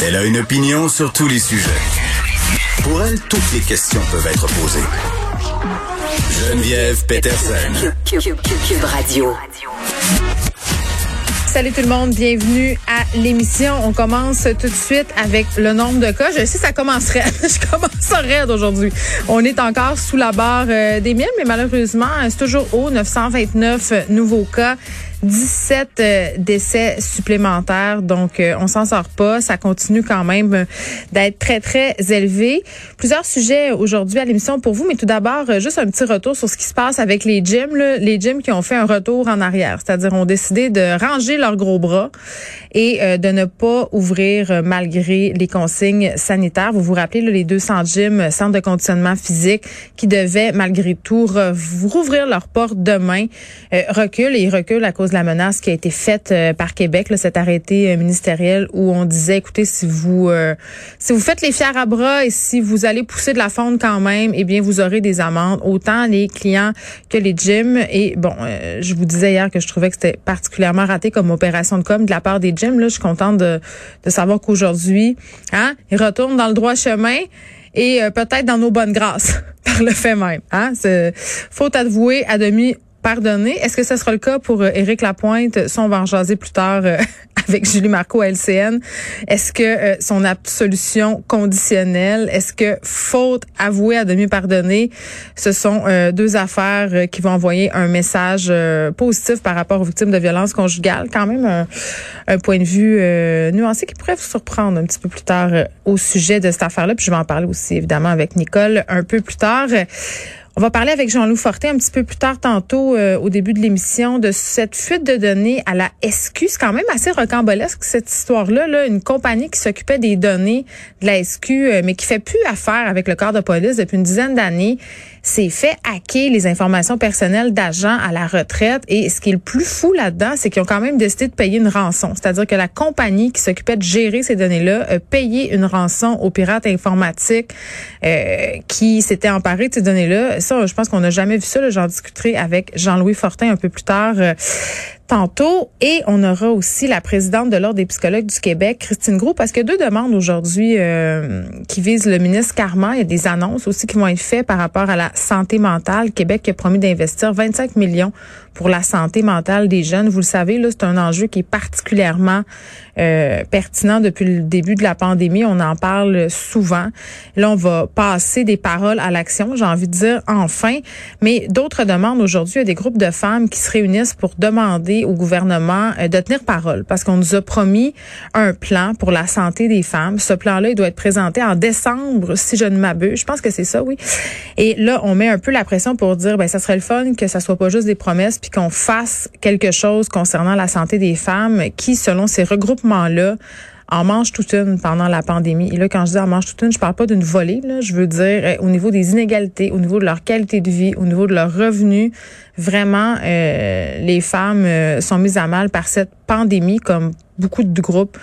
Elle a une opinion sur tous les sujets. Pour elle, toutes les questions peuvent être posées. Geneviève Peterson. Cube Radio. Salut tout le monde, bienvenue à l'émission. On commence tout de suite avec le nombre de cas. Je sais, ça commencerait. Je commence raide aujourd'hui. On est encore sous la barre euh, des 1000, mais malheureusement, c'est toujours haut, 929 nouveaux cas. 17 euh, décès supplémentaires, donc euh, on s'en sort pas. Ça continue quand même euh, d'être très, très élevé. Plusieurs sujets aujourd'hui à l'émission pour vous, mais tout d'abord, juste un petit retour sur ce qui se passe avec les gyms. Là. Les gyms qui ont fait un retour en arrière, c'est-à-dire ont décidé de ranger leurs gros bras et de ne pas ouvrir malgré les consignes sanitaires. Vous vous rappelez là, les 200 gyms, centres de conditionnement physique, qui devaient malgré tout rouvrir leurs portes demain, reculent et reculent à cause de la menace qui a été faite euh, par Québec, là, cet arrêté euh, ministériel où on disait, écoutez, si vous euh, si vous faites les fiers à bras et si vous allez pousser de la fonte quand même, eh bien, vous aurez des amendes, autant les clients que les gyms. Et bon, je vous disais hier que je trouvais que c'était particulièrement raté comme opération de com de la part des gyms. Là, je suis contente de, de savoir qu'aujourd'hui, hein, ils retournent dans le droit chemin et peut-être dans nos bonnes grâces par le fait même. Hein? Faut avouer à demi Est-ce que ce sera le cas pour euh, Éric Lapointe? Ça, on va en jaser plus tard euh, avec Julie Marco à LCN. Est-ce que euh, son absolution conditionnelle, est-ce que faute avouée à demi pardonnée, ce sont deux affaires qui vont envoyer un message positif par rapport aux victimes de violences conjugales? Quand même un point de vue nuancé qui pourrait vous surprendre un petit peu plus tard au sujet de cette affaire-là. Puis je vais en parler aussi évidemment avec Nicole un peu plus tard. On va parler avec Jean-Loup Fortin un petit peu plus tard tantôt euh, au début de l'émission de cette fuite de données à la SQ. C'est quand même assez rocambolesque cette histoire-là. Là. Une compagnie qui s'occupait des données de la SQ, euh, mais qui fait plus affaire avec le corps de police depuis une dizaine d'années, s'est fait hacker les informations personnelles d'agents à la retraite. Et ce qui est le plus fou là-dedans, c'est qu'ils ont quand même décidé de payer une rançon. C'est-à-dire que la compagnie qui s'occupait de gérer ces données-là a payé une rançon aux pirates informatiques euh, qui s'étaient emparés de ces données-là je pense qu'on n'a jamais vu ça. J'en discuterai avec Jean-Louis Fortin un peu plus tard. Euh, tantôt. Et on aura aussi la présidente de l'Ordre des psychologues du Québec, Christine Gros, parce que deux demandes aujourd'hui euh, qui visent le ministre Carman. Il y a des annonces aussi qui vont être faites par rapport à la santé mentale. Québec a promis d'investir 25 millions pour la santé mentale des jeunes. Vous le savez, là, c'est un enjeu qui est particulièrement euh, pertinent depuis le début de la pandémie. On en parle souvent. Là, on va passer des paroles à l'action, j'ai envie de dire enfin. Mais d'autres demandes aujourd'hui, a des groupes de femmes qui se réunissent pour demander au gouvernement euh, de tenir parole parce qu'on nous a promis un plan pour la santé des femmes. Ce plan-là, il doit être présenté en décembre, si je ne m'abuse. Je pense que c'est ça, oui. Et là, on met un peu la pression pour dire, ben, ça serait le fun que ça soit pas juste des promesses, puis qu'on fasse quelque chose concernant la santé des femmes qui, selon ces regroupements-là, en mange toute une pendant la pandémie. Et là, quand je dis en mange toute une, je parle pas d'une volée, là. Je veux dire euh, au niveau des inégalités, au niveau de leur qualité de vie, au niveau de leurs revenus. Vraiment, euh, les femmes euh, sont mises à mal par cette pandémie, comme beaucoup de groupes